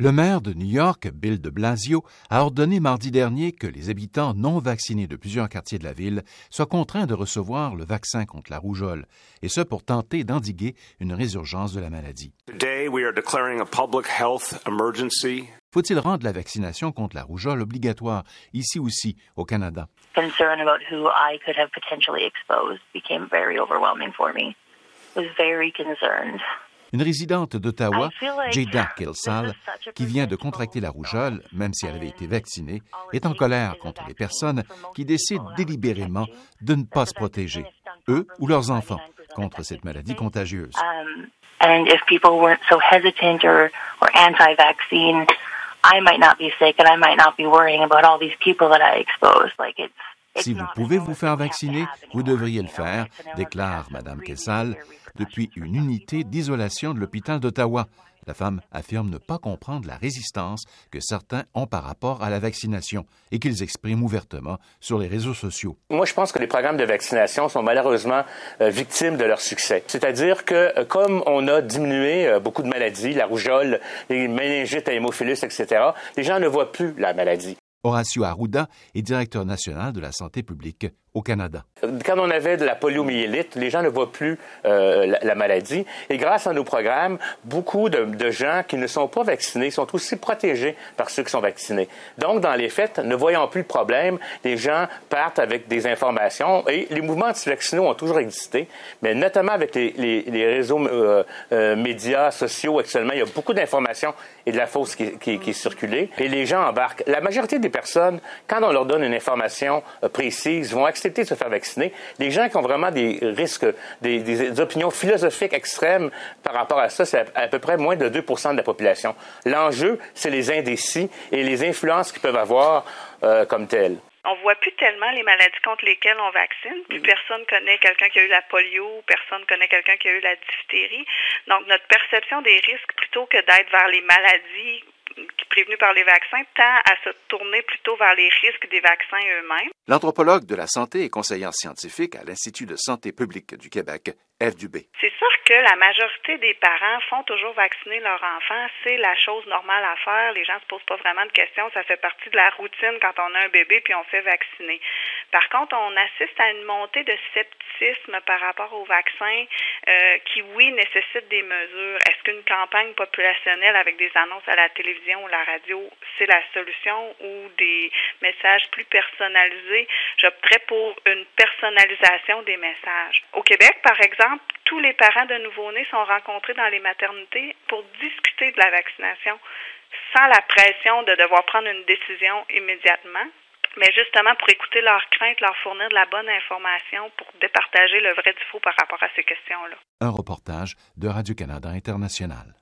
Le maire de New York, Bill de Blasio, a ordonné mardi dernier que les habitants non vaccinés de plusieurs quartiers de la ville soient contraints de recevoir le vaccin contre la rougeole, et ce pour tenter d'endiguer une résurgence de la maladie. Faut-il rendre la vaccination contre la rougeole obligatoire ici aussi au Canada? Concern about who I could have potentially exposed became very overwhelming for me. I was very concerned. Une résidente d'Ottawa, Jada Kilsall, qui vient de contracter la rougeole, même si elle avait été vaccinée, est en colère contre les personnes qui décident délibérément de ne pas se protéger, eux ou leurs enfants, contre cette maladie contagieuse. Si vous pouvez vous faire vacciner, vous devriez le faire, déclare Mme Kessal depuis une unité d'isolation de l'hôpital d'Ottawa. La femme affirme ne pas comprendre la résistance que certains ont par rapport à la vaccination et qu'ils expriment ouvertement sur les réseaux sociaux. Moi, je pense que les programmes de vaccination sont malheureusement euh, victimes de leur succès. C'est-à-dire que euh, comme on a diminué euh, beaucoup de maladies, la rougeole, les méningites à hémophilus, etc., les gens ne voient plus la maladie. Horacio Arruda est directeur national de la santé publique Quand on avait de la poliomyélite, les gens ne voient plus euh, la, maladie. Et grâce à nos programmes, beaucoup de, gens qui ne sont pas vaccinés sont aussi protégés par ceux qui sont vaccinés. Donc, dans les faits, ne voyant plus le problème, les gens partent avec des informations. Et les mouvements anti-vaccinaux ont toujours existé, mais notamment avec les, réseaux euh, euh, médias sociaux actuellement, il y a beaucoup d'informations et de la fausse qui, qui, qui. Et les gens embarquent. La majorité des personnes, quand on leur donne une information précise, vont de se faire vacciner. Les gens qui ont vraiment des risques, des, opinions philosophiques extrêmes par rapport à ça, c'est à, peu près moins de 2% de la population. L'enjeu, c'est les indécis et les influences qu'ils peuvent avoir euh, comme telles on voit plus tellement les maladies contre lesquelles on vaccine. Plus mm. personne connaît quelqu'un qui a eu la polio, personne connaît quelqu'un qui a eu la diphtérie. Donc notre perception des risques, plutôt que d'être vers les maladies prévenues par les vaccins, tend à se tourner plutôt vers les risques des vaccins eux-mêmes. L'anthropologue de la santé et conseillère scientifique à l'Institut de santé publique du Québec, F. Dubé. C'est sûr que la majorité des parents font toujours vacciner leurs enfants. C'est la chose normale à faire. Les gens se posent pas vraiment de questions. Ça fait partie de la routine quand on a un bébé puis on fait vacciner. Par contre, on assiste à une montée de scepticisme par rapport aux vaccins euh, qui, oui, nécessitent des mesures. Est-ce qu'une campagne populationnelle avec des annonces à la télévision ou la radio, c'est la solution ou des messages plus personnalisés? J'opterais pour une personnalisation des messages. Au Québec, par exemple, tous les parents de nouveau-nés sont rencontrés dans les maternités pour discuter de la vaccination sans la pression de devoir prendre une décision immédiatement, mais justement pour écouter leurs craintes, leur fournir de la bonne information pour départager le vrai du faux par rapport à ces questions-là. Un reportage de Radio-Canada International.